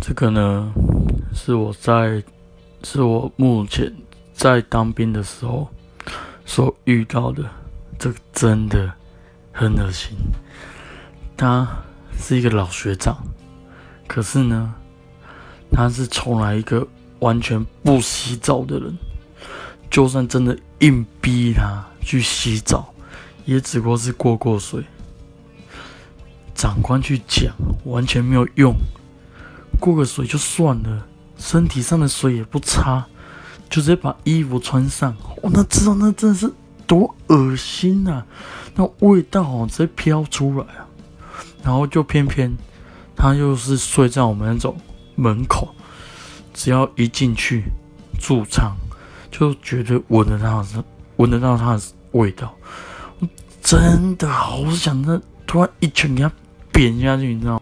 这个呢，是我在是我目前在当兵的时候所遇到的，这个真的很恶心。他是一个老学长，可是呢，他是从来一个完全不洗澡的人，就算真的硬逼他去洗澡，也只不过是过过水。长官去讲，完全没有用。过个水就算了，身体上的水也不擦，就直接把衣服穿上。我那知道那真的是多恶心呐！那味道哦，直接飘出来啊！然后就偏偏他又是睡在我们那种门口，只要一进去驻仓，就觉得闻得到闻得到他的味道。我真的好想那突然一拳给他扁下去，你知道？